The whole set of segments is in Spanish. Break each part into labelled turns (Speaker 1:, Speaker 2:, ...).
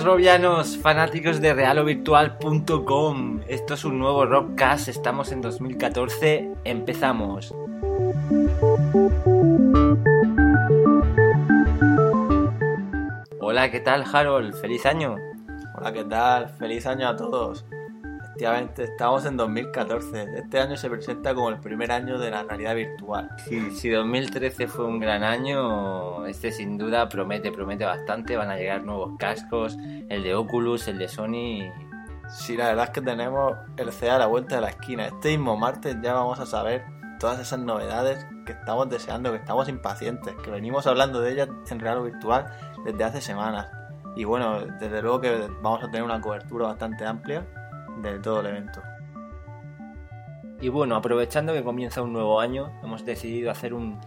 Speaker 1: buenas robianos, fanáticos de realovirtual.com. Esto es un nuevo Rockcast, estamos en 2014, empezamos. Hola, ¿qué tal Harold? ¡Feliz año!
Speaker 2: Hola, ¿qué tal? Feliz año a todos. Efectivamente, estamos en 2014. Este año se presenta como el primer año de la realidad virtual.
Speaker 1: Sí, si 2013 fue un gran año, este sin duda promete, promete bastante. Van a llegar nuevos cascos, el de Oculus, el de Sony.
Speaker 2: Sí, la verdad es que tenemos el CEA a la vuelta de la esquina. Este mismo martes ya vamos a saber todas esas novedades que estamos deseando, que estamos impacientes, que venimos hablando de ellas en real o virtual desde hace semanas. Y bueno, desde luego que vamos a tener una cobertura bastante amplia de todo el evento.
Speaker 1: Y bueno, aprovechando que comienza un nuevo año, hemos decidido hacer un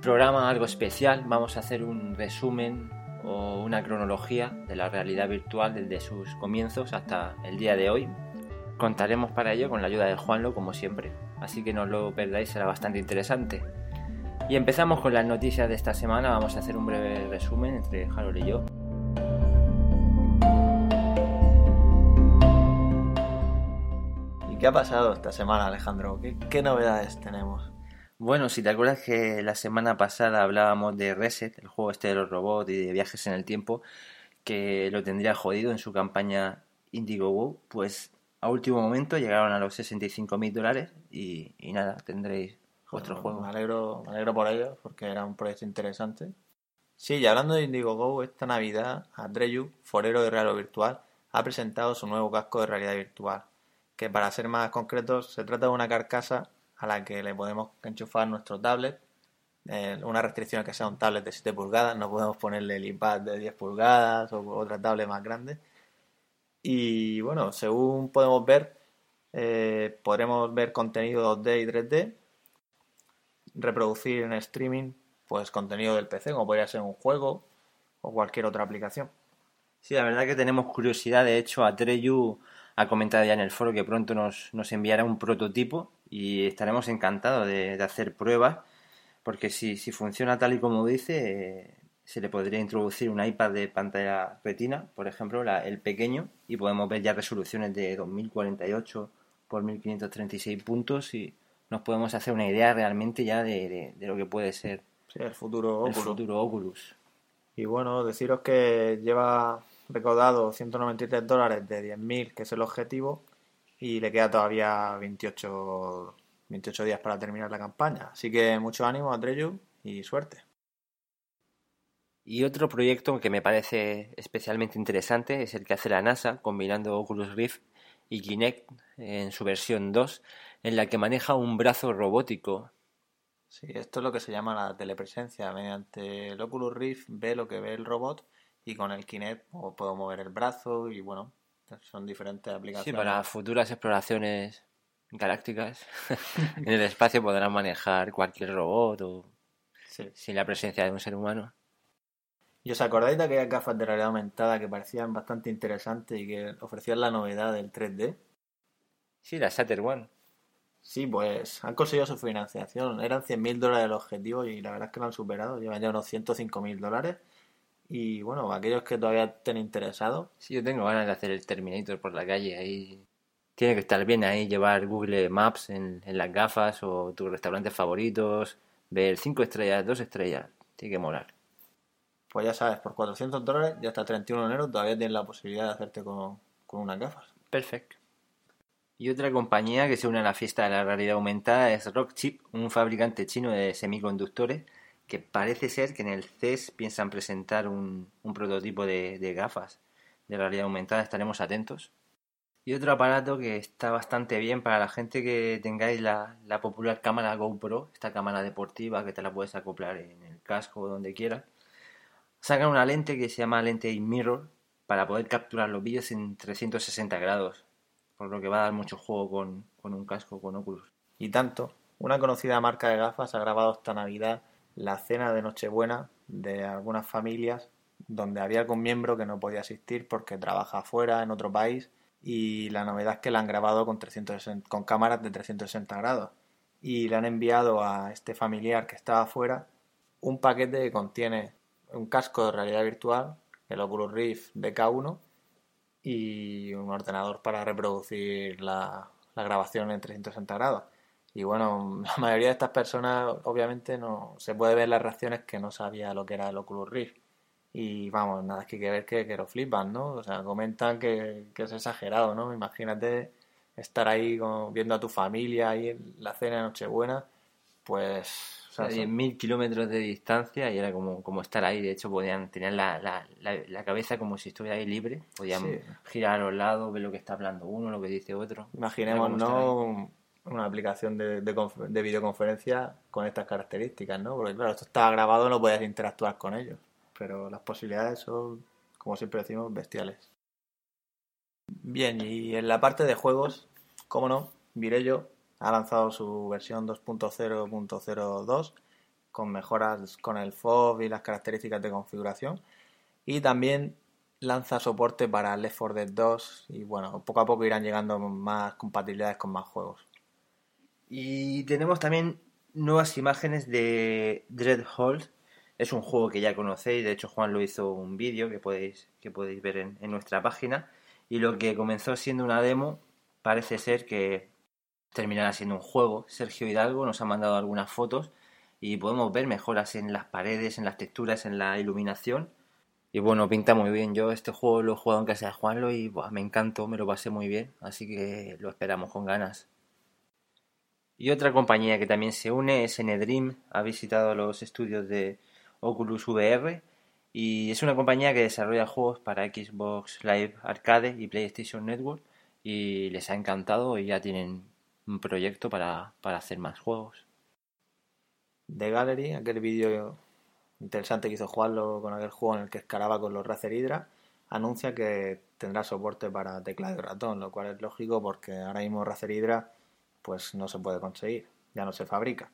Speaker 1: programa algo especial. Vamos a hacer un resumen o una cronología de la realidad virtual desde sus comienzos hasta el día de hoy. Contaremos para ello con la ayuda de Juanlo, como siempre, así que no lo perdáis, será bastante interesante. Y empezamos con las noticias de esta semana. Vamos a hacer un breve resumen entre Harold y yo.
Speaker 2: ¿Qué ha pasado esta semana, Alejandro? ¿Qué, novedades tenemos?
Speaker 1: Bueno, si te acuerdas que la semana pasada hablábamos de Reset, el juego este de los robots y de viajes en el tiempo, que lo tendría jodido en su campaña Indiegogo, pues a último momento llegaron a los 65 mil dólares y, nada, tendréis vuestro juego.
Speaker 2: Me alegro, me alegro por ello, porque era un proyecto interesante. Sí, y hablando de Indiegogo, esta Navidad, Andreyu, forero de Real o Virtual, ha presentado su nuevo casco de realidad virtual que para ser más concretos se trata de una carcasa a la que le podemos enchufar nuestro tablet. Eh, una restricción es que sea un tablet de 7 pulgadas, no podemos ponerle el iPad de 10 pulgadas o otra tablet más grande. Y bueno, según podemos ver, eh, podremos ver contenido 2D y 3D, reproducir en streaming pues contenido del PC, como podría ser un juego o cualquier otra aplicación.
Speaker 1: Sí, la verdad que tenemos curiosidad, de hecho, a Treyu ha comentado ya en el foro que pronto nos, nos enviará un prototipo y estaremos encantados de, hacer pruebas porque si, si, funciona tal y como dice, eh, se le podría introducir un iPad de pantalla retina, por ejemplo, el pequeño, y podemos ver ya resoluciones de 2048 por 1536 puntos y nos podemos hacer una idea realmente ya de, lo que puede ser
Speaker 2: el futuro
Speaker 1: el futuro Oculus.
Speaker 2: Y bueno, deciros que lleva recaudado 193 dólares de 10.000, que es el objetivo, y le queda todavía 28, 28 días para terminar la campaña. Así que mucho ánimo a Treyu y suerte.
Speaker 1: Y otro proyecto que me parece especialmente interesante es el que hace la NASA combinando Oculus Rift y Kinect en su versión 2, en la que maneja un brazo robótico.
Speaker 2: Sí, esto es lo que se llama la telepresencia. Mediante el Oculus Rift ve lo que ve el robot y con el Kinect puedo mover el brazo y bueno, son diferentes aplicaciones.
Speaker 1: Sí, para futuras exploraciones galácticas en el espacio podrán manejar cualquier robot o sin la presencia de un ser humano.
Speaker 2: ¿Y os acordáis de aquellas gafas de realidad aumentada que parecían bastante interesantes y que ofrecían la novedad del 3D?
Speaker 1: Sí, la Saturn One.
Speaker 2: Sí, pues han conseguido su financiación. Eran 100.000 dólares el objetivo y la verdad es que lo han superado. Llevan ya unos 105.000 dólares y bueno, aquellos que todavía estén interesados.
Speaker 1: Sí, yo tengo ganas de hacer el Terminator por la calle. Ahí tiene que estar bien ahí, llevar Google Maps en, las gafas o tus restaurantes favoritos, ver cinco estrellas, dos estrellas. Tiene que molar.
Speaker 2: Pues ya sabes, por 400 dólares y hasta el 31 de enero todavía tienes la posibilidad de hacerte con, con unas gafas.
Speaker 1: Perfecto. Y otra compañía que se une a la fiesta de la realidad aumentada es Rockchip, un fabricante chino de semiconductores que parece ser que en el CES piensan presentar un, prototipo de, gafas de realidad aumentada, estaremos atentos. Y otro aparato que está bastante bien para la gente que tengáis la, popular cámara GoPro, esta cámara deportiva que te la puedes acoplar en el casco o donde quieras. Sacan una lente que se llama lente mirror para poder capturar los vídeos en 360 grados, por lo que va a dar mucho juego con, con un casco con Oculus.
Speaker 2: Y tanto, una conocida marca de gafas ha grabado esta Navidad la cena de Nochebuena de algunas familias donde había algún miembro que no podía asistir porque trabaja afuera, en otro país, y la novedad es que la han grabado con, 360, con cámaras de 360 grados. Y le han enviado a este familiar que estaba afuera un paquete que contiene un casco de realidad virtual el Oculus Rift DK1 y un ordenador para reproducir la, la grabación en 360 grados. Y bueno, la mayoría de estas personas obviamente no se puede ver las reacciones que no sabía lo que era el Oculus Rift. Y vamos, nada, es que hay que ver que, que lo flipan, ¿no? O sea, comentan que, que es exagerado, ¿no? Imagínate estar ahí con- viendo a tu familia ahí en la cena de Nochebuena, pues... o sea,
Speaker 1: a
Speaker 2: son-
Speaker 1: 10.000 kilómetros de distancia y era como, como estar ahí. De hecho, podían tener la, la, la, la cabeza como si estuviera ahí libre. Podían
Speaker 2: Sí.
Speaker 1: girar a los lados, ver lo que está hablando uno, lo que dice otro.
Speaker 2: Imaginemos,
Speaker 1: Como
Speaker 2: Una aplicación de, de, conf- de videoconferencia con estas características, ¿no? Porque claro, esto estaba grabado, no podías interactuar con ellos. Pero las posibilidades son, como siempre decimos, bestiales. Bien, y en la parte de juegos, cómo no, Virello ha lanzado su versión 2.0.02 con mejoras con el FOV y las características de configuración. Y también lanza soporte para Left 4 Dead 2 y bueno, poco a poco irán llegando más compatibilidades con más juegos.
Speaker 1: Y tenemos también nuevas imágenes de Dreadhold. Es un juego que ya conocéis, de hecho Juan lo hizo un vídeo que podéis, que podéis ver en, en nuestra página. Y lo que comenzó siendo una demo parece ser que terminará siendo un juego. Sergio Hidalgo nos ha mandado algunas fotos y podemos ver mejoras en las paredes, en las texturas, en la iluminación. Y bueno, pinta muy bien. Yo este juego lo he jugado en casa de Juanlo y me encantó, me lo pasé muy bien. Así que lo esperamos con ganas. Y otra compañía que también se une es Enedream. Ha visitado los estudios de Oculus VR y es una compañía que desarrolla juegos para Xbox Live Arcade y PlayStation Network y les ha encantado y ya tienen un proyecto para, para hacer más juegos.
Speaker 2: The Gallery, aquel vídeo interesante que hizo Juanlo con aquel juego en el que escalaba con los Razer Hydra, anuncia que tendrá soporte para teclado y ratón, lo cual es lógico porque ahora mismo Razer Hydra pues no se puede conseguir, ya no se fabrica.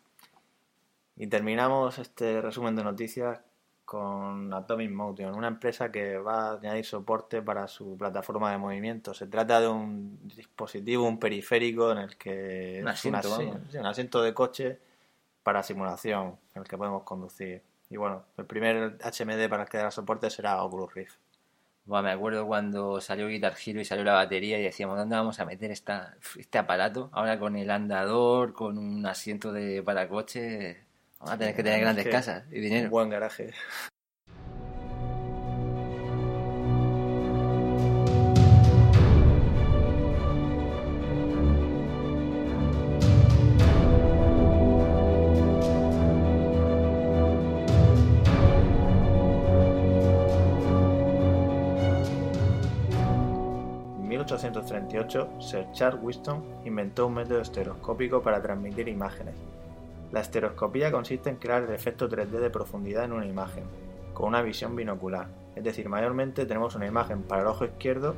Speaker 2: Y terminamos este resumen de noticias con Atomic Motion, una empresa que va a añadir soporte para su plataforma de movimiento. Se trata de un dispositivo, un periférico en el que
Speaker 1: Un asiento,
Speaker 2: un asiento de coche para simulación en el que podemos conducir. Y bueno, el primer HMD para el que dará soporte será Oculus Rift.
Speaker 1: Buah, me acuerdo cuando salió Guitar Hero y salió la batería y decíamos, ¿dónde vamos a meter esta, este aparato? Ahora con el andador, con un asiento de para coche, vamos a tener que tener
Speaker 2: Es
Speaker 1: grandes
Speaker 2: que
Speaker 1: casas y dinero.
Speaker 2: Un buen garaje. 1838, Sir Charles Winston inventó un método estereoscópico para transmitir imágenes. La estereoscopía consiste en crear el efecto 3D de profundidad en una imagen, con una visión binocular. Es decir, mayormente tenemos una imagen para el ojo izquierdo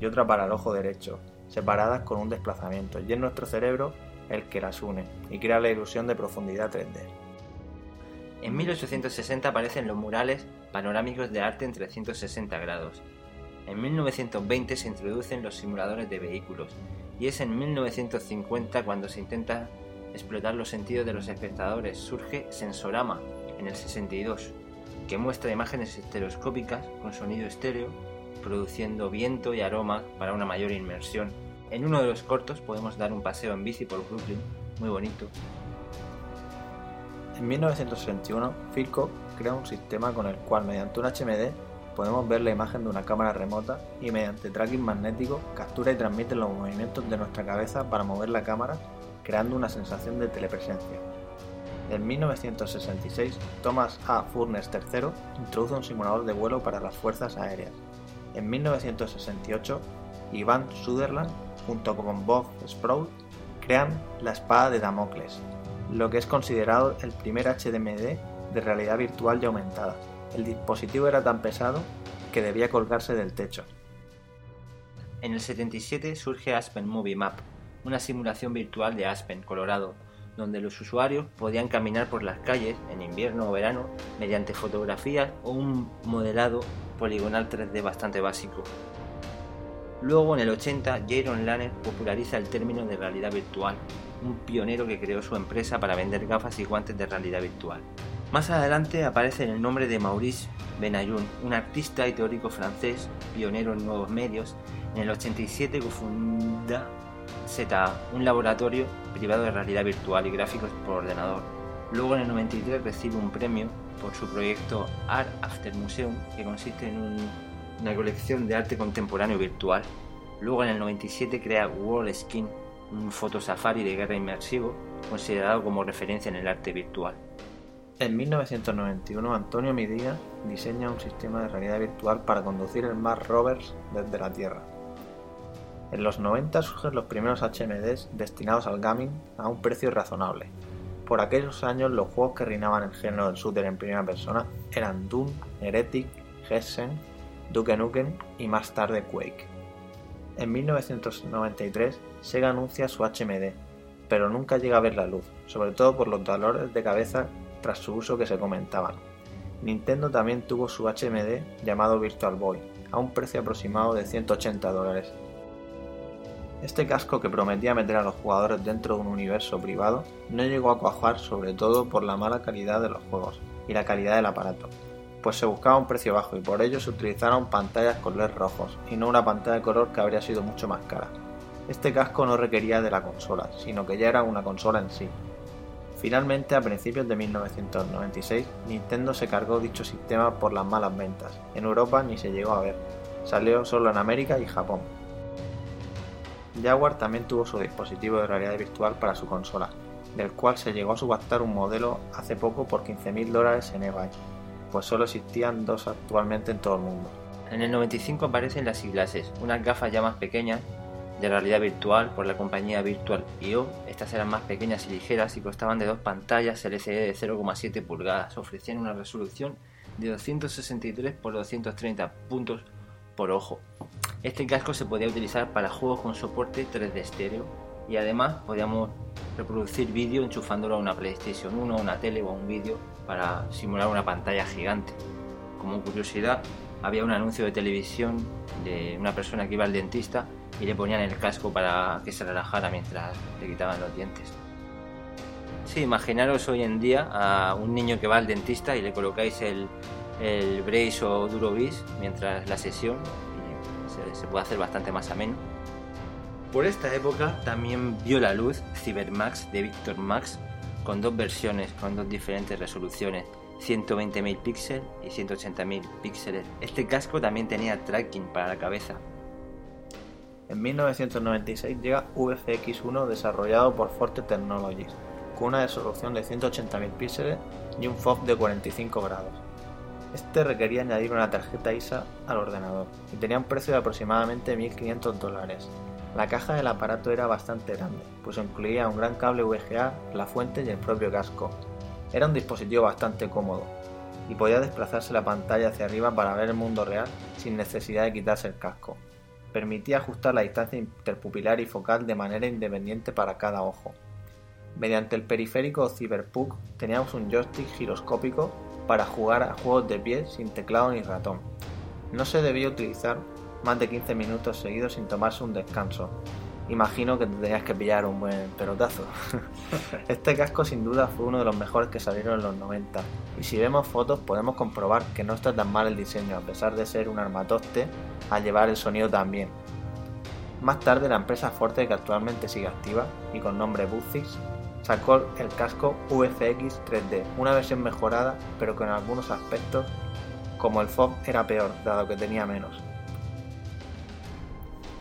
Speaker 2: y otra para el ojo derecho, separadas con un desplazamiento, y es nuestro cerebro el que las une y crea la ilusión de profundidad 3D.
Speaker 1: En 1860 aparecen los murales panorámicos de arte en 360 grados. En 1920 se introducen los simuladores de vehículos y es en 1950 cuando se intenta explotar los sentidos de los espectadores. Surge Sensorama en el 62, que muestra imágenes estereoscópicas con sonido estéreo, produciendo viento y aroma para una mayor inmersión. En uno de los cortos podemos dar un paseo en bici por Brooklyn, muy bonito,
Speaker 2: En 1961, Philco crea un sistema con el cual mediante un HMD podemos ver la imagen de una cámara remota y mediante tracking magnético captura y transmite los movimientos de nuestra cabeza para mover la cámara creando una sensación de telepresencia. En 1966, Thomas A. Furness III introduce un simulador de vuelo para las fuerzas aéreas. En 1968, Ivan Sutherland, junto con Bob Sproul, crean la espada de Damocles, lo que es considerado el primer HDMD de realidad virtual y aumentada. El dispositivo era tan pesado que debía colgarse del techo.
Speaker 1: En el 77 surge Aspen Movie Map, una simulación virtual de Aspen, Colorado, donde los usuarios podían caminar por las calles en invierno o verano mediante fotografías o un modelado poligonal 3D bastante básico. Luego, en el 80, Jaron Lanner populariza el término de realidad virtual, un pionero que creó su empresa para vender gafas y guantes de realidad virtual. Más adelante aparece el nombre de Maurice Benayoun, un artista y teórico francés, pionero en nuevos medios. En el 87 cofunda ZA, un laboratorio privado de realidad virtual y gráficos por ordenador. Luego en el 93 recibe un premio por su proyecto Art After Museum, que consiste en una colección de arte contemporáneo virtual. Luego en el 97 crea World Skin, un fotosafari de guerra inmersivo, considerado como referencia en el arte virtual.
Speaker 2: En 1991, Antonio Midía diseña un sistema de realidad virtual para conducir el Mars Rovers desde la Tierra. En los 90 surgen los primeros HMDs destinados al gaming a un precio razonable. Por aquellos años los juegos que reinaban el género del shooter en primera persona eran Doom, Heretic, Hessen, Duke Nukem y más tarde Quake. En 1993 Sega anuncia su HMD, pero nunca llega a ver la luz, sobre todo por los dolores de cabeza tras su uso que se comentaban. Nintendo también tuvo su HMD llamado Virtual Boy, a un precio aproximado de 180 dólares. Este casco que prometía meter a los jugadores dentro de un universo privado no llegó a cuajar sobre todo por la mala calidad de los juegos y la calidad del aparato, pues se buscaba un precio bajo y por ello se utilizaron pantallas con LED rojos y no una pantalla de color que habría sido mucho más cara. Este casco no requería de la consola, sino que ya era una consola en sí, Finalmente, a principios de 1996, Nintendo se cargó dicho sistema por las malas ventas. En Europa ni se llegó a ver. Salió solo en América y Japón. Jaguar también tuvo su dispositivo de realidad virtual para su consola, del cual se llegó a subastar un modelo hace poco por 15.000 dólares en eBay, pues solo existían dos actualmente en todo el mundo.
Speaker 1: En el 95 aparecen las Iglases, unas gafas ya más pequeñas de realidad virtual por la compañía Virtual IO. Estas eran más pequeñas y ligeras y costaban de dos pantallas LCD de 0,7 pulgadas. Ofrecían una resolución de 263 por 230 puntos por ojo. Este casco se podía utilizar para juegos con soporte 3D estéreo y además podíamos reproducir vídeo enchufándolo a una PlayStation 1, a una tele o a un vídeo para simular una pantalla gigante. Como curiosidad, había un anuncio de televisión de una persona que iba al dentista y le ponían el casco para que se relajara mientras le quitaban los dientes. Sí, imaginaros hoy en día a un niño que va al dentista y le colocáis el, el brace o Durovis mientras la sesión y se, puede hacer bastante más ameno. Por esta época también vio la luz CyberMax de Victor Max con dos versiones, con dos diferentes resoluciones, 120.000 píxeles y 180.000 píxeles. Este casco también tenía tracking para la cabeza,
Speaker 2: en 1996 llega VFX1 desarrollado por Forte Technologies, con una resolución de 180.000 píxeles y un FOV de 45 grados. Este requería añadir una tarjeta ISA al ordenador y tenía un precio de aproximadamente 1.500 dólares. La caja del aparato era bastante grande, pues incluía un gran cable VGA, la fuente y el propio casco. Era un dispositivo bastante cómodo y podía desplazarse la pantalla hacia arriba para ver el mundo real sin necesidad de quitarse el casco permitía ajustar la distancia interpupilar y focal de manera independiente para cada ojo. Mediante el periférico Cyberpunk teníamos un joystick giroscópico para jugar a juegos de pie sin teclado ni ratón. No se debía utilizar más de 15 minutos seguidos sin tomarse un descanso, imagino que te tenías que pillar un buen pelotazo. este casco sin duda fue uno de los mejores que salieron en los 90 y si vemos fotos podemos comprobar que no está tan mal el diseño a pesar de ser un armatoste al llevar el sonido también. Más tarde la empresa Forte que actualmente sigue activa y con nombre Buzzix sacó el casco VFX 3D, una versión mejorada pero que en algunos aspectos como el FOB era peor dado que tenía menos.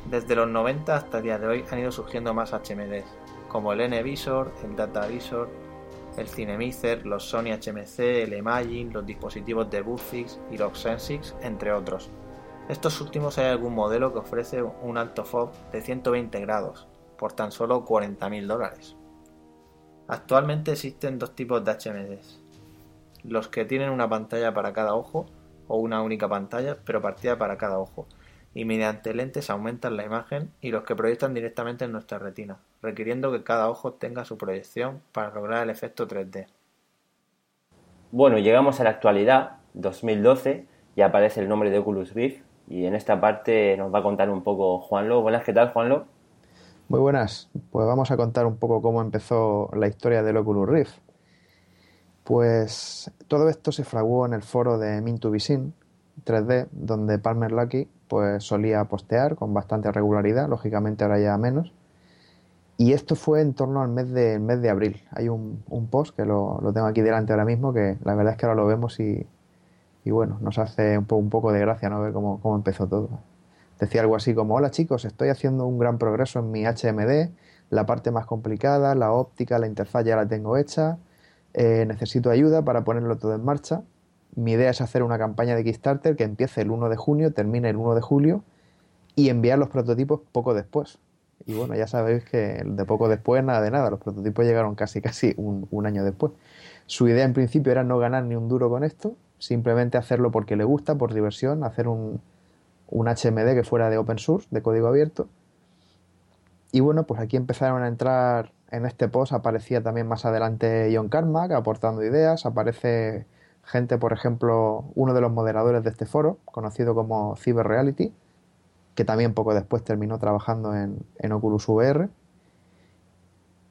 Speaker 2: Desde los 90 hasta el día de hoy han ido surgiendo más HMDs, como el N-Visor, el DataVisor, el Cinemizer, los Sony HMC, el Imagine, los dispositivos de Buzzfix y los Sensix, entre otros. Estos últimos hay algún modelo que ofrece un alto FOV de 120 grados, por tan solo 40.000 dólares. Actualmente existen dos tipos de HMDs, los que tienen una pantalla para cada ojo o una única pantalla pero partida para cada ojo, y mediante lentes aumentan la imagen y los que proyectan directamente en nuestra retina, requiriendo que cada ojo tenga su proyección para lograr el efecto 3D.
Speaker 1: Bueno, llegamos a la actualidad, 2012, y aparece el nombre de Oculus Rift y en esta parte nos va a contar un poco Juanlo. Buenas, ¿qué tal Juanlo?
Speaker 3: Muy buenas, pues vamos a contar un poco cómo empezó la historia del Oculus Rift. Pues todo esto se fraguó en el foro de Min2Visin 3D, donde Palmer Lucky pues solía postear con bastante regularidad, lógicamente ahora ya menos. Y esto fue en torno al mes de, mes de abril. Hay un, post que lo, tengo aquí delante ahora mismo, que la verdad es que ahora lo vemos y, bueno, nos hace un, poco de gracia ¿no? ver cómo, cómo empezó todo. Decía algo así como, hola chicos, estoy haciendo un gran progreso en mi HMD, la parte más complicada, la óptica, la interfaz ya la tengo hecha, eh, necesito ayuda para ponerlo todo en marcha. Mi idea es hacer una campaña de Kickstarter que empiece el 1 de junio, termine el 1 de julio y enviar los prototipos poco después. Y bueno, ya sabéis que de poco después, nada de nada, los prototipos llegaron casi casi un, año después. Su idea en principio era no ganar ni un duro con esto, simplemente hacerlo porque le gusta, por diversión, hacer un, un HMD que fuera de open source, de código abierto. Y bueno, pues aquí empezaron a entrar en este post, aparecía también más adelante John Carmack aportando ideas, aparece gente, por ejemplo, uno de los moderadores de este foro, conocido como Cyber Reality, que también poco después terminó trabajando en, en Oculus VR.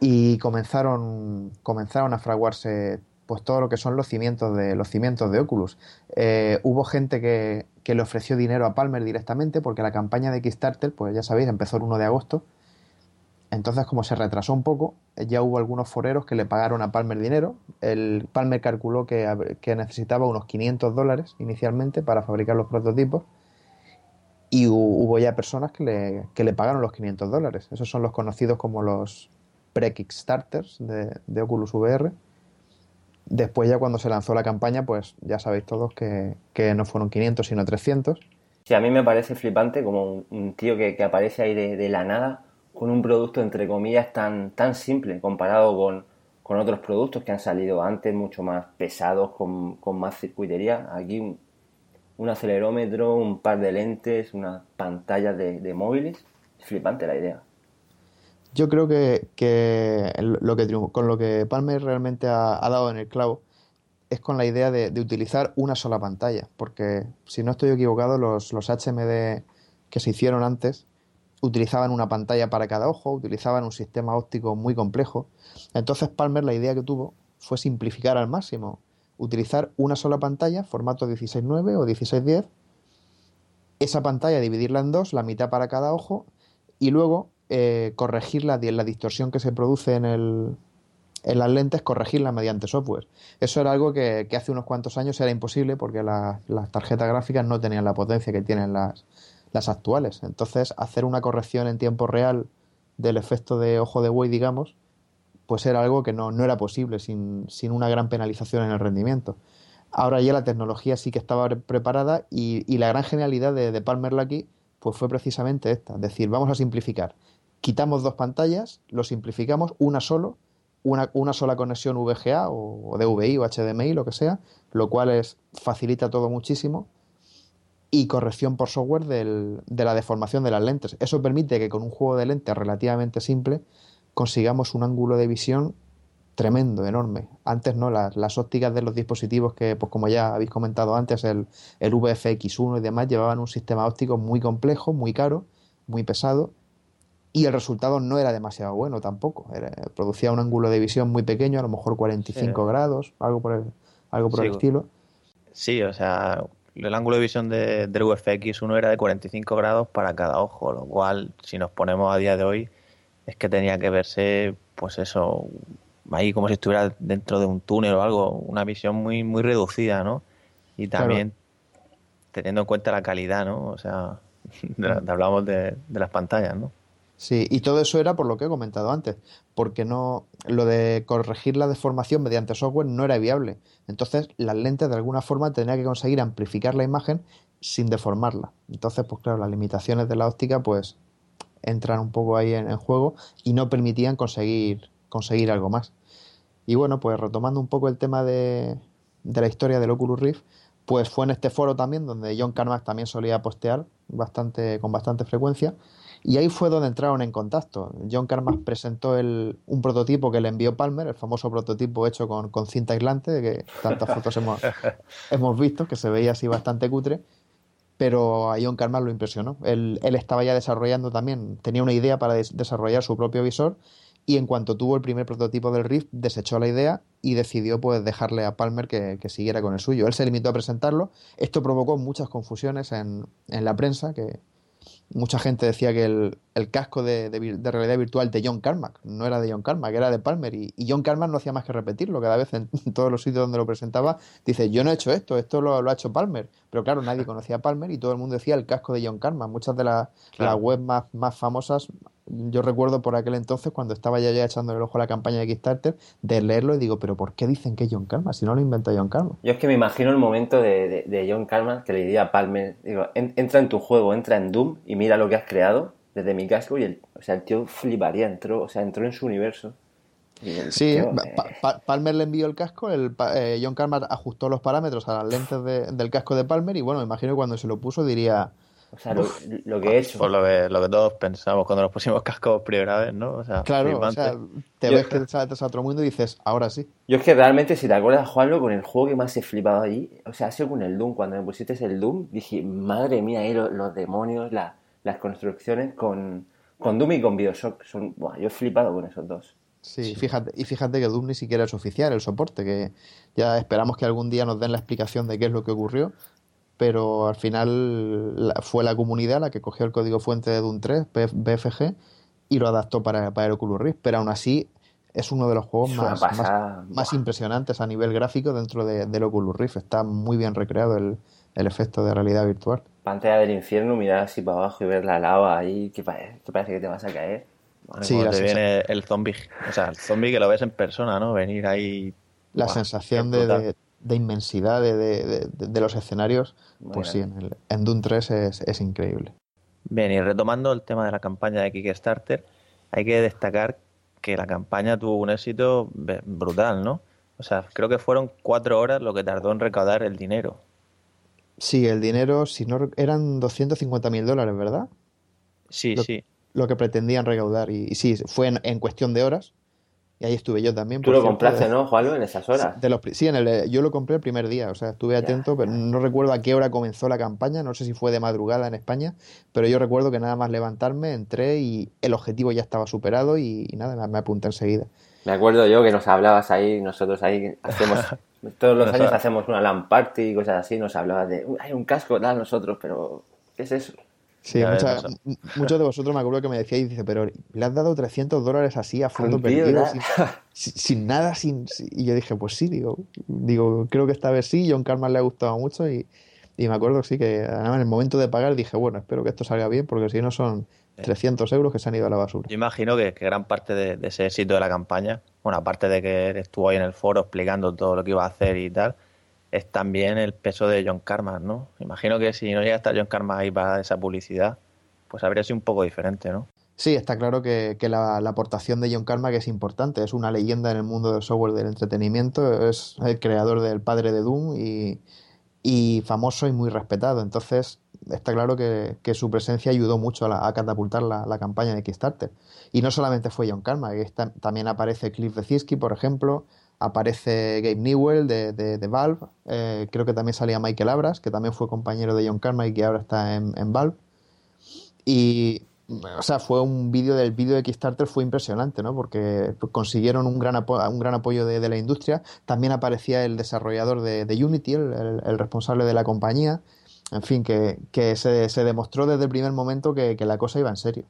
Speaker 3: Y comenzaron, comenzaron a fraguarse pues todo lo que son los cimientos de los cimientos de Oculus. Eh, hubo gente que, que, le ofreció dinero a Palmer directamente porque la campaña de Kickstarter, pues ya sabéis, empezó el 1 de agosto. Entonces, como se retrasó un poco, ya hubo algunos foreros que le pagaron a Palmer dinero. El Palmer calculó que, necesitaba unos 500 dólares inicialmente para fabricar los prototipos. Y hubo ya personas que le, que le pagaron los 500 dólares. Esos son los conocidos como los pre-Kickstarters de, de Oculus VR Después ya cuando se lanzó la campaña, pues ya sabéis todos que, no fueron 500 sino 300.
Speaker 1: Sí, a mí me parece flipante como un, tío que, aparece ahí de, la nada con un producto entre comillas tan, tan simple comparado con, otros productos que han salido antes, mucho más pesados, con, más circuitería. Aquí un, acelerómetro, un par de lentes, una pantalla de, de móviles. Flipante la idea.
Speaker 3: Yo creo que, lo que con lo que Palmer realmente ha, dado en el clavo es con la idea de, utilizar una sola pantalla, porque si no estoy equivocado, los, los HMD que se hicieron antes utilizaban una pantalla para cada ojo, utilizaban un sistema óptico muy complejo. Entonces Palmer la idea que tuvo fue simplificar al máximo, utilizar una sola pantalla, formato 16.9 o 16.10, esa pantalla dividirla en dos, la mitad para cada ojo, y luego eh, corregir la, la, distorsión que se produce en, el, en las lentes, corregirla mediante software. Eso era algo que, hace unos cuantos años era imposible porque las tarjetas gráficas no tenían la potencia que tienen las, las actuales. Entonces, hacer una corrección en tiempo real del efecto de ojo de buey, digamos, pues era algo que no, no era posible sin, sin, una gran penalización en el rendimiento. Ahora ya la tecnología sí que estaba preparada y, la gran genialidad de, de Palmer Lucky pues fue precisamente esta, es decir, vamos a simplificar quitamos dos pantallas, lo simplificamos, una solo, una, una sola conexión VGA o, DVI o HDMI, lo que sea, lo cual es, facilita todo muchísimo. Y corrección por software del, de la deformación de las lentes. Eso permite que con un juego de lentes relativamente simple consigamos un ángulo de visión tremendo, enorme. Antes no, las, las ópticas de los dispositivos que, pues como ya habéis comentado antes, el, el VFX1 y demás, llevaban un sistema óptico muy complejo, muy caro, muy pesado, y el resultado no era demasiado bueno tampoco. producía un ángulo de visión muy pequeño, a lo mejor 45 grados, algo por el, algo por el estilo.
Speaker 2: Sí, o sea, el ángulo de visión de, del UFX 1 era de 45 grados para cada ojo, lo cual, si nos ponemos a día de hoy, es que tenía que verse, pues eso, ahí como si estuviera dentro de un túnel o algo, una visión muy, muy reducida, ¿no? Y también teniendo en cuenta la calidad, ¿no? O sea, hablamos de, de las pantallas, ¿no?
Speaker 3: Sí, y todo eso era por lo que he comentado antes, porque no lo de corregir la deformación mediante software no era viable. Entonces, las lentes de alguna forma tenían que conseguir amplificar la imagen sin deformarla. Entonces, pues claro, las limitaciones de la óptica pues entran un poco ahí en, juego y no permitían conseguir conseguir algo más. Y bueno, pues retomando un poco el tema de, de la historia del Oculus Rift, pues fue en este foro también donde John Carmack también solía postear bastante con bastante frecuencia y ahí fue donde entraron en contacto. John Carmack presentó el, un prototipo que le envió Palmer, el famoso prototipo hecho con, con cinta aislante, que tantas fotos hemos, hemos visto, que se veía así bastante cutre, pero a John Carmack lo impresionó. Él, él estaba ya desarrollando también, tenía una idea para desarrollar su propio visor y en cuanto tuvo el primer prototipo del Rift desechó la idea y decidió pues dejarle a Palmer que, siguiera con el suyo. Él se limitó a presentarlo. Esto provocó muchas confusiones en, en la prensa, que mucha gente decía que el, casco de, realidad virtual de John Carmack no era de John Carmack, era de Palmer. Y, John Carmack no hacía más que repetirlo. Cada vez en, todos los sitios donde lo presentaba, dice: Yo no he hecho esto, esto lo, ha hecho Palmer. Pero claro, nadie conocía a Palmer y todo el mundo decía el casco de John Carmack. Muchas de las webs más, más famosas yo recuerdo por aquel entonces, cuando estaba ya, ya echando el ojo a la campaña de Kickstarter, de leerlo y digo, pero ¿por qué dicen que es John Carman si no lo inventa John Carman?
Speaker 1: Yo es que me imagino el momento de, John Carman que le diría a Palmer, digo, entra en tu juego, entra en Doom y mira lo que has creado desde mi casco y el, o sea, el tío fliparía, entró, o sea, entró en su universo.
Speaker 3: Sí, eh, Palmer le envió el casco, el, eh, John Carman ajustó los parámetros a las lentes del casco de Palmer y bueno, me imagino que cuando se lo puso diría
Speaker 1: o sea, lo, que he hecho.
Speaker 2: Por lo que, lo que todos pensamos cuando nos pusimos cascos primera vez, ¿no? O sea,
Speaker 3: claro, o sea, te ves que sales a otro mundo y dices, ahora sí.
Speaker 1: Yo es que realmente, si te acuerdas, Juanlo, con el juego que más he flipado allí, o sea, ha sido con el Doom. Cuando me pusiste el Doom, dije, madre mía, ahí los, demonios, las construcciones con, con Doom y con Bioshock. Son, yo he flipado con esos dos.
Speaker 3: Sí, Fíjate, y fíjate que Doom ni siquiera es oficial, el soporte, que ya esperamos que algún día nos den la explicación de qué es lo que ocurrió, pero al final fue la comunidad la que cogió el código fuente de Doom 3, BFG, y lo adaptó para, para el Oculus Rift, pero aún así es uno de los juegos más, más, impresionantes a nivel gráfico dentro de, del Oculus Rift. Está muy bien recreado el, el, efecto de realidad virtual.
Speaker 1: Pantalla del infierno, mirar así para abajo y ver la lava ahí, que parece, que, parece que te vas a caer.
Speaker 2: sí, te viene el zombie, o sea, el zombie que lo ves en persona, ¿no? Venir ahí.
Speaker 3: La sensación de, de inmensidad de, de, de, los escenarios, pues sí, en, el, en Doom 3 es, es, increíble.
Speaker 2: Bien, y retomando el tema de la campaña de Kickstarter, hay que destacar que la campaña tuvo un éxito brutal, ¿no? O sea, creo que fueron cuatro horas lo que tardó en recaudar el dinero.
Speaker 3: Sí, el dinero, si no eran 250 mil dólares, ¿verdad?
Speaker 2: Sí, sí.
Speaker 3: Lo que pretendían recaudar. Y, sí, fue en, cuestión de horas. Y ahí estuve yo también.
Speaker 1: Tú lo compraste, ¿no, Juanlo, en esas horas?
Speaker 3: De los, sí, en el, yo lo compré el primer día, o sea, estuve atento, pero no recuerdo a qué hora comenzó la campaña, no sé si fue de madrugada en España, pero yo recuerdo que nada más levantarme, entré y el objetivo ya estaba superado y, nada, me, apunté enseguida.
Speaker 1: Me acuerdo yo que nos hablabas ahí, nosotros ahí hacemos, todos los años hacemos una LAN party y cosas así, nos hablabas de, hay un casco, da nosotros, pero ¿qué es eso?
Speaker 3: Sí, muchos de vosotros me acuerdo que me decíais, dice, pero le has dado 300 dólares así a fondo perdido, sin, nada, sin, Y yo dije, pues sí, digo, digo, creo que esta vez sí, John Carman le ha gustado mucho y, me acuerdo, sí, que en el momento de pagar dije, bueno, espero que esto salga bien porque si no son 300 euros que se han ido a la basura.
Speaker 2: Yo imagino que, gran parte de, ese éxito de la campaña, bueno, aparte de que estuvo ahí en el foro explicando todo lo que iba a hacer y tal, es también el peso de John Carmack, ¿no? Imagino que si no llega a estar John Carmack ahí para esa publicidad, pues habría sido un poco diferente, ¿no?
Speaker 3: Sí, está claro que, la, aportación de John Carmack es importante. Es una leyenda en el mundo del software del entretenimiento. Es el creador del padre de Doom y, famoso y muy respetado. Entonces, está claro que, su presencia ayudó mucho a, catapultar la, campaña de Kickstarter. Y no solamente fue John Carmack, también aparece Cliff Beziski, por ejemplo, aparece Gabe Newell de, de, Valve, eh, creo que también salía Michael Abras, que también fue compañero de John Carmack y que ahora está en, Valve. Y, o sea, fue un vídeo del vídeo de Kickstarter fue impresionante, ¿no? Porque consiguieron un gran, un gran apoyo de, la industria. También aparecía el desarrollador de, Unity, el, responsable de la compañía. En fin, que, se, se, demostró desde el primer momento que, que la cosa iba en serio.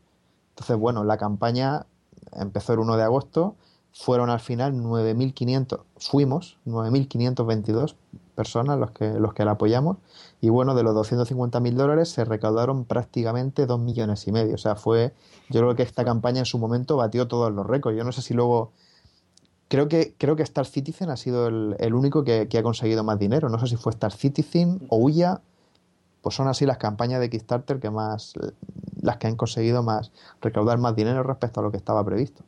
Speaker 3: Entonces, bueno, la campaña empezó el 1 de agosto fueron al final 9.500, fuimos 9.522 personas los que, los que la apoyamos y bueno, de los 250.000 dólares se recaudaron prácticamente 2 millones y medio. O sea, fue, yo creo que esta campaña en su momento batió todos los récords. Yo no sé si luego, creo que, creo que Star Citizen ha sido el, único que, ha conseguido más dinero. No sé si fue Star Citizen o Uya, pues son así las campañas de Kickstarter que más, las que han conseguido más, recaudar más dinero respecto a lo que estaba previsto.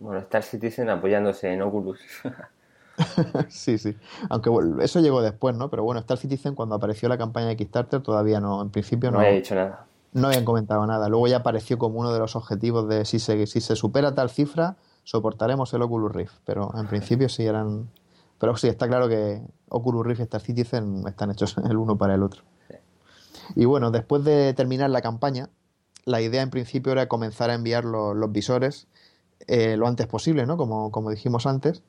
Speaker 1: Bueno, Star Citizen apoyándose en Oculus.
Speaker 3: sí, sí. Aunque eso llegó después, ¿no? Pero bueno, Star Citizen cuando apareció la campaña de Kickstarter todavía no, en principio no,
Speaker 1: no había dicho nada.
Speaker 3: No habían comentado nada. Luego ya apareció como uno de los objetivos de si se, si se supera tal cifra, soportaremos el Oculus Rift. Pero en principio sí eran... Pero sí, está claro que Oculus Rift y Star Citizen están hechos el uno para el otro. Y bueno, después de terminar la campaña, la idea en principio era comenzar a enviar los visores eh, lo antes posible, ¿no? Como, como dijimos antes.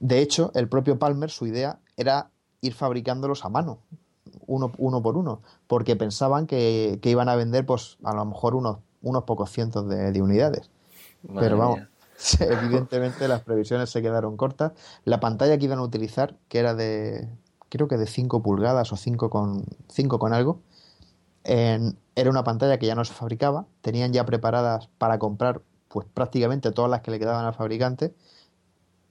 Speaker 3: De hecho, el propio Palmer, su idea era ir fabricándolos a mano, uno, uno por uno, porque pensaban que, iban a vender, pues, a lo mejor unos, unos pocos cientos de, unidades. Pero vamos, evidentemente las previsiones se quedaron cortas. La pantalla que iban a utilizar, que era de, creo que de 5 pulgadas o 5 con, 5 con algo, era una pantalla que ya no se fabricaba, tenían ya preparadas para comprar pues prácticamente todas las que le quedaban al fabricante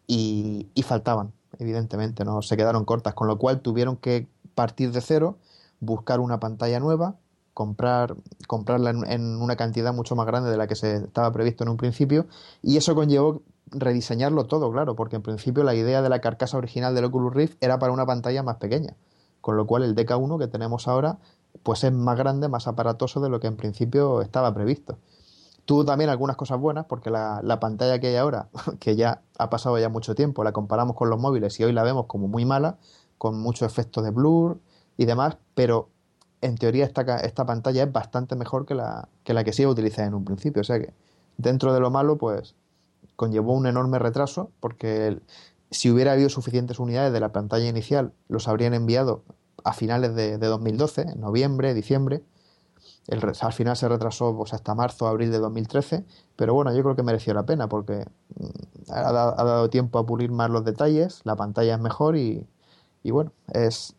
Speaker 3: y, faltaban, evidentemente, no se quedaron cortas, con lo cual tuvieron que partir de cero, buscar una pantalla nueva, comprar, comprarla en, una cantidad mucho más grande de la que se estaba previsto en un principio, y eso conllevó rediseñarlo todo, claro, porque en principio la idea de la carcasa original del Oculus Rift era para una pantalla más pequeña, con lo cual el DK1 que tenemos ahora pues es más grande, más aparatoso de lo que en principio estaba previsto. Tuvo también algunas cosas buenas, porque la, pantalla que hay ahora, que ya ha pasado ya mucho tiempo, la comparamos con los móviles y hoy la vemos como muy mala, con muchos efectos de blur y demás, pero en teoría esta, esta pantalla es bastante mejor que la, que la que se iba a utilizar en un principio. O sea que dentro de lo malo, pues conllevó un enorme retraso, porque si hubiera habido suficientes unidades de la pantalla inicial, los habrían enviado a finales de, 2012, en noviembre, diciembre. El, al final se retrasó pues, hasta marzo, abril de 2013, pero bueno, yo creo que mereció la pena porque mm, ha, dado tiempo a pulir más los detalles, la pantalla es mejor y, bueno, es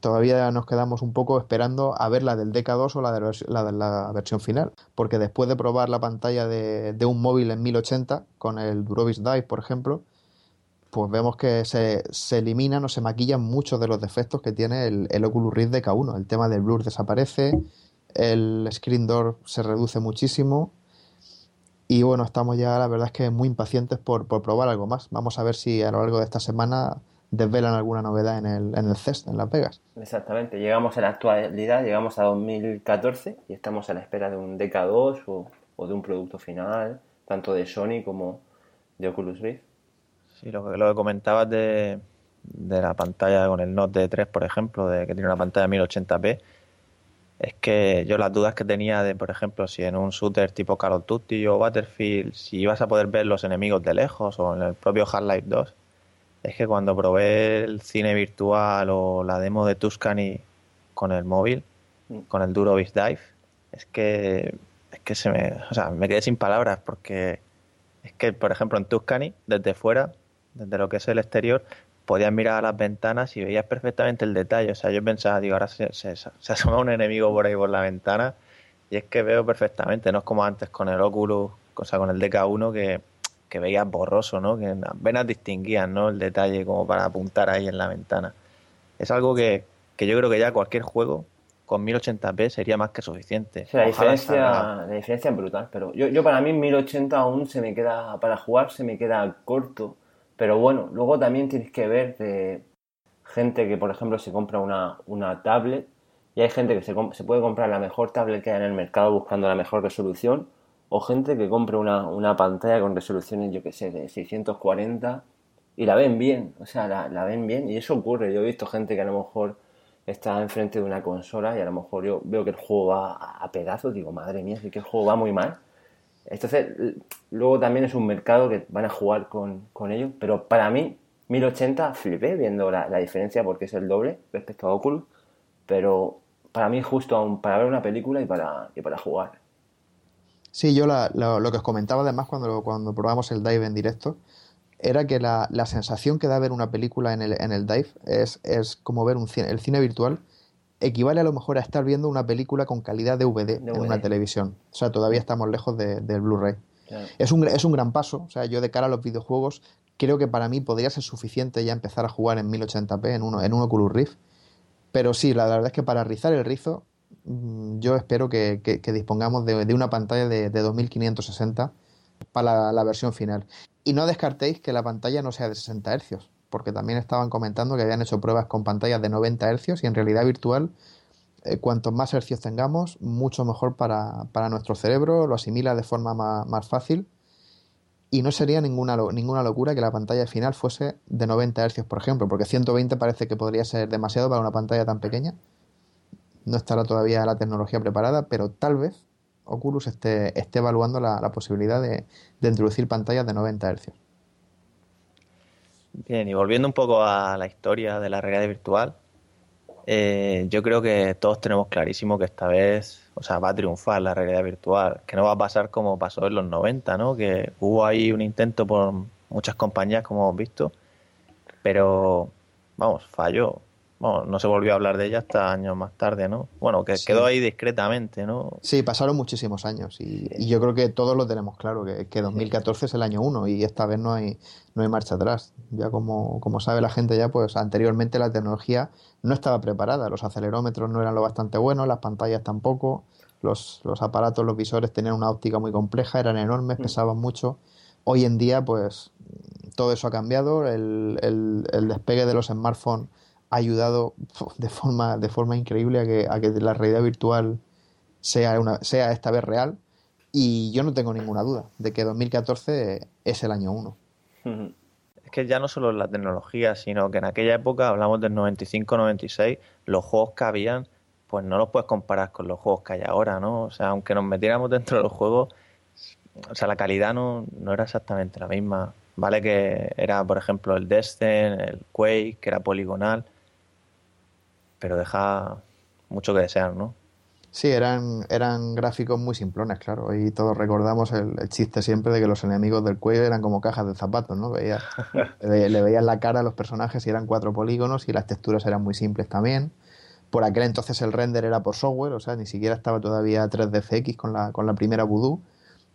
Speaker 3: todavía nos quedamos un poco esperando a ver la del DK2 o la de la, de la versión final, porque después de probar la pantalla de, de un móvil en 1080 con el Durovis Dive, por ejemplo, pues vemos que se, eliminan o se maquillan muchos de los defectos que tiene el, Oculus Rift de K1. El tema del blur desaparece, el screen door se reduce muchísimo y bueno, estamos ya la verdad es que muy impacientes por, probar algo más. Vamos a ver si a lo largo de esta semana desvelan alguna novedad en el, en el CES, en Las Vegas.
Speaker 1: Exactamente, llegamos a la actualidad, llegamos a 2014 y estamos a la espera de un DK2 o, o de un producto final, tanto de Sony como de Oculus Rift.
Speaker 2: Sí, lo que, lo que comentabas de, la pantalla con el Note D3, por ejemplo, de que tiene una pantalla 1080p, es que yo las dudas que tenía de, por ejemplo, si en un shooter tipo Call of Duty o Battlefield, si ibas a poder ver los enemigos de lejos o en el propio Half-Life 2, es que cuando probé el cine virtual o la demo de Tuscany con el móvil, mm. con el Duro Dive, es que, es que se me, o sea, me quedé sin palabras porque es que, por ejemplo, en Tuscany, desde fuera, desde lo que es el exterior, podías mirar a las ventanas y veías perfectamente el detalle. O sea, yo pensaba, digo, ahora se, se, asoma un enemigo por ahí por la ventana y es que veo perfectamente, no es como antes con el Oculus, o sea, con el DK1 que, que veías borroso, ¿no? Que apenas distinguían, ¿no? El detalle como para apuntar ahí en la ventana. Es algo que, que yo creo que ya cualquier juego con 1080p sería más que suficiente.
Speaker 1: la, diferencia, la diferencia es brutal, pero yo, yo para mí 1080 aún se me queda, para jugar se me queda corto pero bueno, luego también tienes que ver de gente que, por ejemplo, se compra una, una tablet y hay gente que se, se, puede comprar la mejor tablet que hay en el mercado buscando la mejor resolución o gente que compra una, una pantalla con resoluciones, yo que sé, de 640 y la ven bien, o sea, la, la, ven bien y eso ocurre. Yo he visto gente que a lo mejor está enfrente de una consola y a lo mejor yo veo que el juego va a pedazos, digo, madre mía, sí que el juego va muy mal entonces, luego también es un mercado que van a jugar con, con ellos, pero para mí, 1080 flipé viendo la, diferencia porque es el doble respecto a Oculus, pero para mí justo aún para ver una película y para, y para jugar.
Speaker 3: Sí, yo lo que os comentaba además cuando, cuando probamos el Dive en directo, era que la, la sensación que da ver una película en el, en el Dive es, es como ver un cine, el cine virtual equivale a lo mejor a estar viendo una película con calidad DVD, en una televisión. O sea, todavía estamos lejos del Blu-ray. Es, un, es un gran paso. O sea, yo de cara a los videojuegos, creo que para mí podría ser suficiente ya empezar a jugar en 1080p en, uno, en un Oculus Rift. Pero sí, la, verdad es que para rizar el rizo, mm, yo espero que, dispongamos de, una pantalla de, 2560 para la, versión final. Y no descartéis que la pantalla no sea de 60 Hz porque también estaban comentando que habían hecho pruebas con pantallas de 90 Hz y en realidad virtual, eh, cuantos más hercios tengamos, mucho mejor para, nuestro cerebro, lo asimila de forma más, fácil y no sería ninguna, ninguna locura que la pantalla final fuese de 90 Hz, por ejemplo, porque 120 parece que podría ser demasiado para una pantalla tan pequeña. No estará todavía la tecnología preparada, pero tal vez Oculus esté, esté evaluando la, posibilidad de, introducir pantallas de 90 Hz.
Speaker 2: Bien, y volviendo un poco a la historia de la realidad virtual, eh, yo creo que todos tenemos clarísimo que esta vez, o sea, va a triunfar la realidad virtual, que no va a pasar como pasó en los 90, ¿no? Que hubo ahí un intento por muchas compañías, como hemos visto, pero, vamos, falló no se volvió a hablar de ella hasta años más tarde, ¿no? Bueno, que quedó ahí discretamente, ¿no?
Speaker 3: Sí, pasaron muchísimos años y, yo creo que todos lo tenemos claro, que, que 2014 es el año uno y esta vez no hay, no hay marcha atrás. Ya como, como sabe la gente ya, pues anteriormente la tecnología no estaba preparada, los acelerómetros no eran lo bastante buenos, las pantallas tampoco, los, los aparatos, los visores tenían una óptica muy compleja, eran enormes, mm. pesaban mucho. Hoy en día, pues todo eso ha cambiado, el, el, el despegue de los smartphones ayudado de forma, de forma increíble a que, a que la realidad virtual sea, una, sea esta vez real. Y yo no tengo ninguna duda de que 2014 es el año 1.
Speaker 2: Es que ya no solo la tecnología, sino que en aquella época, hablamos del 95-96, los juegos que habían, pues no los puedes comparar con los juegos que hay ahora, ¿no? O sea, aunque nos metiéramos dentro de los juegos, o sea, la calidad no, no era exactamente la misma. Vale que era, por ejemplo, el Destin, el Quake, que era poligonal, pero deja mucho que desear, ¿no?
Speaker 3: Sí, eran, eran gráficos muy simplones, claro. Y todos recordamos el, chiste siempre de que los enemigos del cuello eran como cajas de zapatos, ¿no? Veías, le, veías la cara a los personajes y eran cuatro polígonos y las texturas eran muy simples también. Por aquel entonces el render era por software, o sea, ni siquiera estaba todavía 3DFX con la, con la primera Voodoo.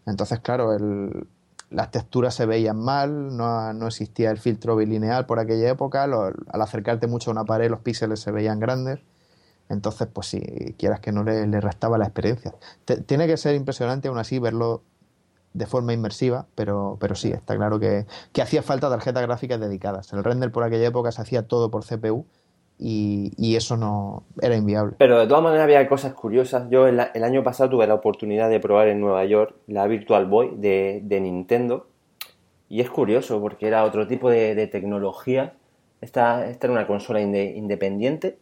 Speaker 3: Entonces, claro, el, las texturas se veían mal, no, no, existía el filtro bilineal por aquella época, al acercarte mucho a una pared los píxeles se veían grandes, entonces pues si quieras que no le, restaba la experiencia. tiene que ser impresionante aún así verlo de forma inmersiva, pero, pero sí, está claro que, que hacía falta tarjetas gráficas dedicadas. El render por aquella época se hacía todo por CPU y, eso no era inviable.
Speaker 1: Pero de todas maneras había cosas curiosas. Yo el, año pasado tuve la oportunidad de probar en Nueva York la Virtual Boy de, Nintendo y es curioso porque era otro tipo de, tecnología. Esta, esta, era una consola independiente,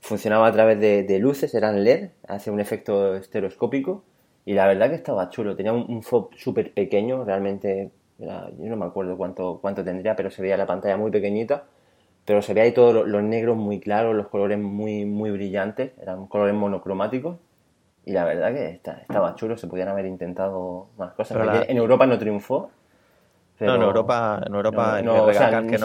Speaker 1: funcionaba a través de, luces, eran LED, hacía un efecto estereoscópico y la verdad que estaba chulo. Tenía un, un fob súper pequeño, realmente, yo no me acuerdo cuánto, cuánto tendría, pero se veía la pantalla muy pequeñita pero se ve ahí todos los negros muy claros, los colores muy, muy brillantes, eran colores monocromáticos. Y la verdad que estaba chulo, se podían haber intentado más cosas. En Europa no triunfó.
Speaker 2: no, en Europa, en Europa
Speaker 1: no, ni,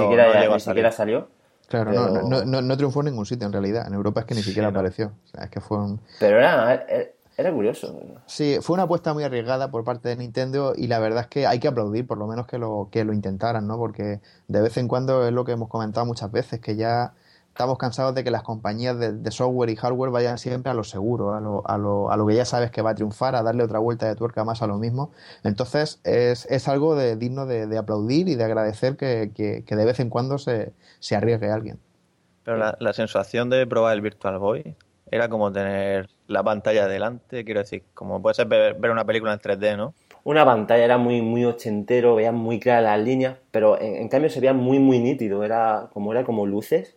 Speaker 1: siquiera, salió.
Speaker 3: Claro, no, no, no, triunfó en ningún sitio en realidad. En Europa es que ni siquiera apareció. O sea, es que fue un...
Speaker 1: Pero era, era curioso.
Speaker 3: Sí, fue una apuesta muy arriesgada por parte de Nintendo y la verdad es que hay que aplaudir por lo menos que lo, que lo intentaran, ¿no? Porque de vez en cuando es lo que hemos comentado muchas veces, que ya estamos cansados de que las compañías de, software y hardware vayan siempre a lo seguro, a lo, a, lo, a lo, que ya sabes que va a triunfar, a darle otra vuelta de tuerca más a lo mismo. Entonces es, es algo de, digno de, aplaudir y de agradecer que, que, de vez en cuando se, se arriesgue alguien.
Speaker 2: Pero la, la sensación de probar el Virtual Boy era como tener la pantalla delante, quiero decir, como puede ser ver, una película en 3D, ¿no?
Speaker 1: Una pantalla era muy, muy ochentero, veían muy claras las líneas, pero en, cambio se veía muy, muy nítido, era como, era como luces,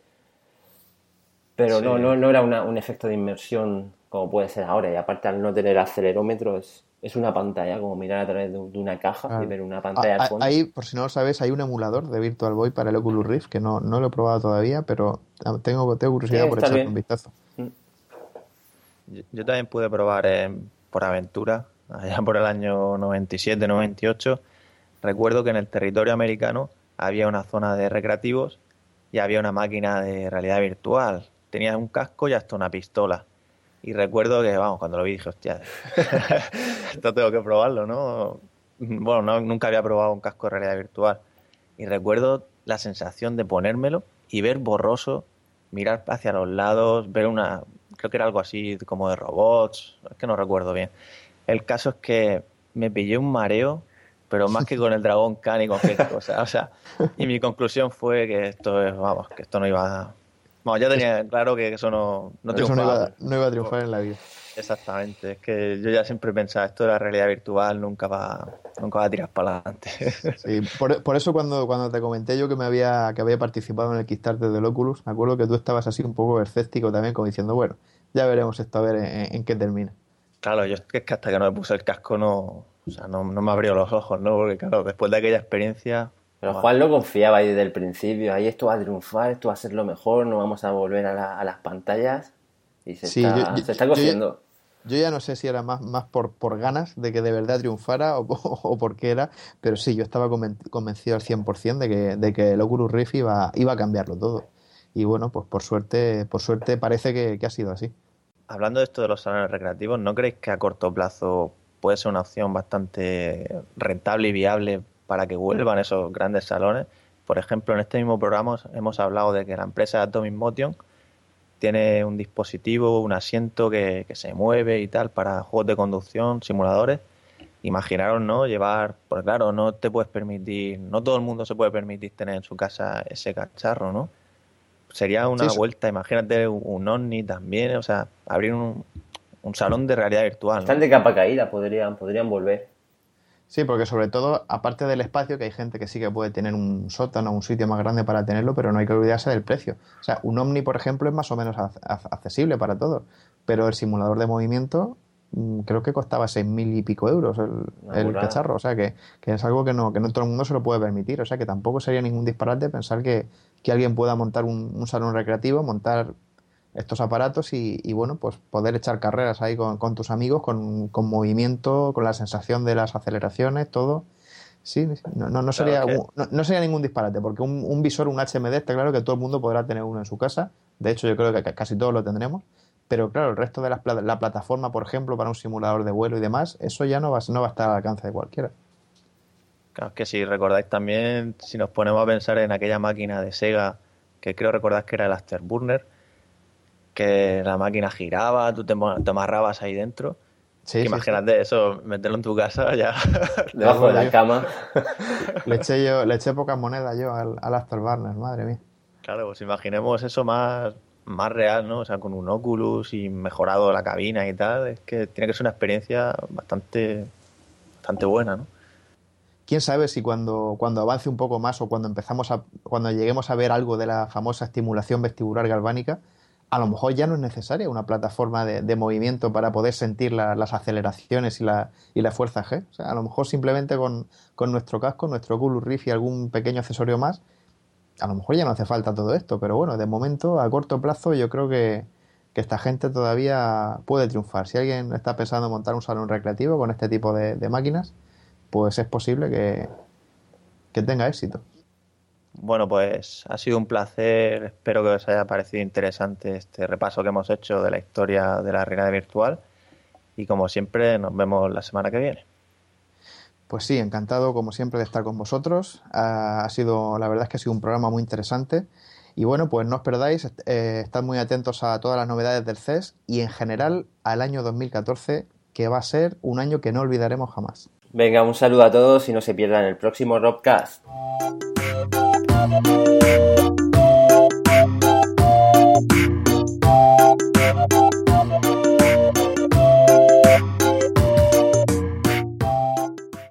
Speaker 1: pero no, no, no era un efecto de inmersión como puede ser ahora, y aparte al no tener acelerómetro es, una pantalla, como mirar a través de, una caja y ver una pantalla
Speaker 3: al fondo. Ahí, por si no lo sabes, hay un emulador de Virtual Boy para el Oculus Rift, que no, no lo he probado todavía, pero tengo, tengo curiosidad por echarle un vistazo.
Speaker 2: Yo, también pude probar por aventura, allá por el año 97, 98. Recuerdo que en el territorio americano había una zona de recreativos y había una máquina de realidad virtual. Tenía un casco y hasta una pistola. Y recuerdo que, vamos, cuando lo vi dije, hostia, esto tengo que probarlo, ¿no? Bueno, nunca había probado un casco de realidad virtual. Y recuerdo la sensación de ponérmelo y ver borroso, mirar hacia los lados, ver una, creo que era algo así como de robots, es que no recuerdo bien. El caso es que me pillé un mareo, pero más que con el dragón Khan y con qué cosa. O sea, y mi conclusión fue que esto es, vamos, que esto no iba a... Vamos, ya tenía claro que eso no, no
Speaker 3: triunfaba. no iba, a triunfar en la vida.
Speaker 2: Exactamente, es que yo ya siempre pensaba, esto de la realidad virtual nunca va, nunca va a tirar para adelante.
Speaker 3: Sí, por, por, eso cuando, cuando te comenté yo que me había, que había participado en el Kickstarter del Oculus, me acuerdo que tú estabas así un poco escéptico también, como diciendo, bueno, ya veremos esto a ver en, qué termina.
Speaker 2: Claro, yo es que hasta que no me puse el casco no, o sea, no, no me abrió los ojos, ¿no? Porque claro, después de aquella experiencia...
Speaker 4: Pero Juan lo confiaba ahí desde el principio, ahí esto va a triunfar, esto va a ser lo mejor, no vamos a volver a, las pantallas y se, está, se está cociendo.
Speaker 3: Yo, ya no sé si era más, más por, por ganas de que de verdad triunfara o, o, por qué era, pero sí, yo estaba convencido al 100% de que, de que el Oculus Rift iba, iba a cambiarlo todo. Y bueno, pues por suerte, por suerte parece que, que ha sido así.
Speaker 2: Hablando de esto de los salones recreativos, ¿no creéis que a corto plazo puede ser una opción bastante rentable y viable para que vuelvan esos grandes salones. Por ejemplo, en este mismo programa hemos hablado de que la empresa Atomic Motion tiene un dispositivo, un asiento que, se mueve y tal para juegos de conducción, simuladores. Imaginaros, ¿no? Llevar, pues claro, no te puedes permitir, no todo el mundo se puede permitir tener en su casa ese cacharro, ¿no? Sería una vuelta, imagínate un OVNI también, o sea, abrir un, un salón de realidad virtual.
Speaker 4: Están de capa caída, podrían, podrían volver.
Speaker 3: Sí, porque sobre todo, aparte del espacio, que hay gente que sí que puede tener un sótano, un sitio más grande para tenerlo, pero no hay que olvidarse del precio. O sea, un Omni, por ejemplo, es más o menos accesible para todos, pero el simulador de movimiento mm, creo que costaba seis mil y pico euros el, cacharro, o sea que, es algo que no, que no todo el mundo se lo puede permitir, o sea que tampoco sería ningún disparate pensar que, alguien pueda montar un salón recreativo, montar estos aparatos y, bueno, pues poder echar carreras ahí con, tus amigos, con, movimiento, con la sensación de las aceleraciones, todo. Sí, no, no, sería, no, sería ningún disparate, porque un, visor, un HMD, está claro que todo el mundo podrá tener uno en su casa. De hecho, yo creo que casi todos lo tendremos. Pero claro, el resto de la, la plataforma, por ejemplo, para un simulador de vuelo y demás, eso ya no va, no va a estar al alcance de cualquiera.
Speaker 2: Claro, que si recordáis también, si nos ponemos a pensar en aquella máquina de Sega, que creo recordar que era el Afterburner, que la máquina giraba, tú te, amarrabas ahí dentro. Imagínate eso, meterlo en tu casa ya.
Speaker 4: Debajo de la cama.
Speaker 3: le eché yo, le eché pocas monedas yo al, al Afterburner, madre mía.
Speaker 2: Claro, pues imaginemos eso más, más real, ¿no? O sea, con un Oculus y mejorado la cabina y tal. Es que tiene que ser una experiencia bastante, bastante buena, ¿no?
Speaker 3: quién sabe si cuando, cuando avance un poco más o cuando empezamos a, cuando lleguemos a ver algo de la famosa estimulación vestibular galvánica, a lo mejor ya no es necesaria una plataforma de, movimiento para poder sentir las aceleraciones y la, y la fuerza G. O sea, a lo mejor simplemente con, nuestro casco, nuestro Oculus Rift y algún pequeño accesorio más, a lo mejor ya no hace falta todo esto. Pero bueno, de momento, a corto plazo, yo creo que, esta gente todavía puede triunfar. Si alguien está pensando en montar un salón recreativo con este tipo de, máquinas, pues es posible que, que tenga éxito.
Speaker 2: Bueno, pues ha sido un placer. Espero que os haya parecido interesante este repaso que hemos hecho de la historia de la realidad virtual. Y como siempre, nos vemos la semana que viene.
Speaker 3: Pues sí, encantado como siempre de estar con vosotros. Ha sido, la verdad es que ha sido un programa muy interesante. Y bueno, pues no os perdáis, eh, estad muy atentos a todas las novedades del CES y en general al año 2014, que va a ser un año que no olvidaremos jamás.
Speaker 4: Venga, un saludo a todos y no se pierdan el próximo Robcast. Thank you.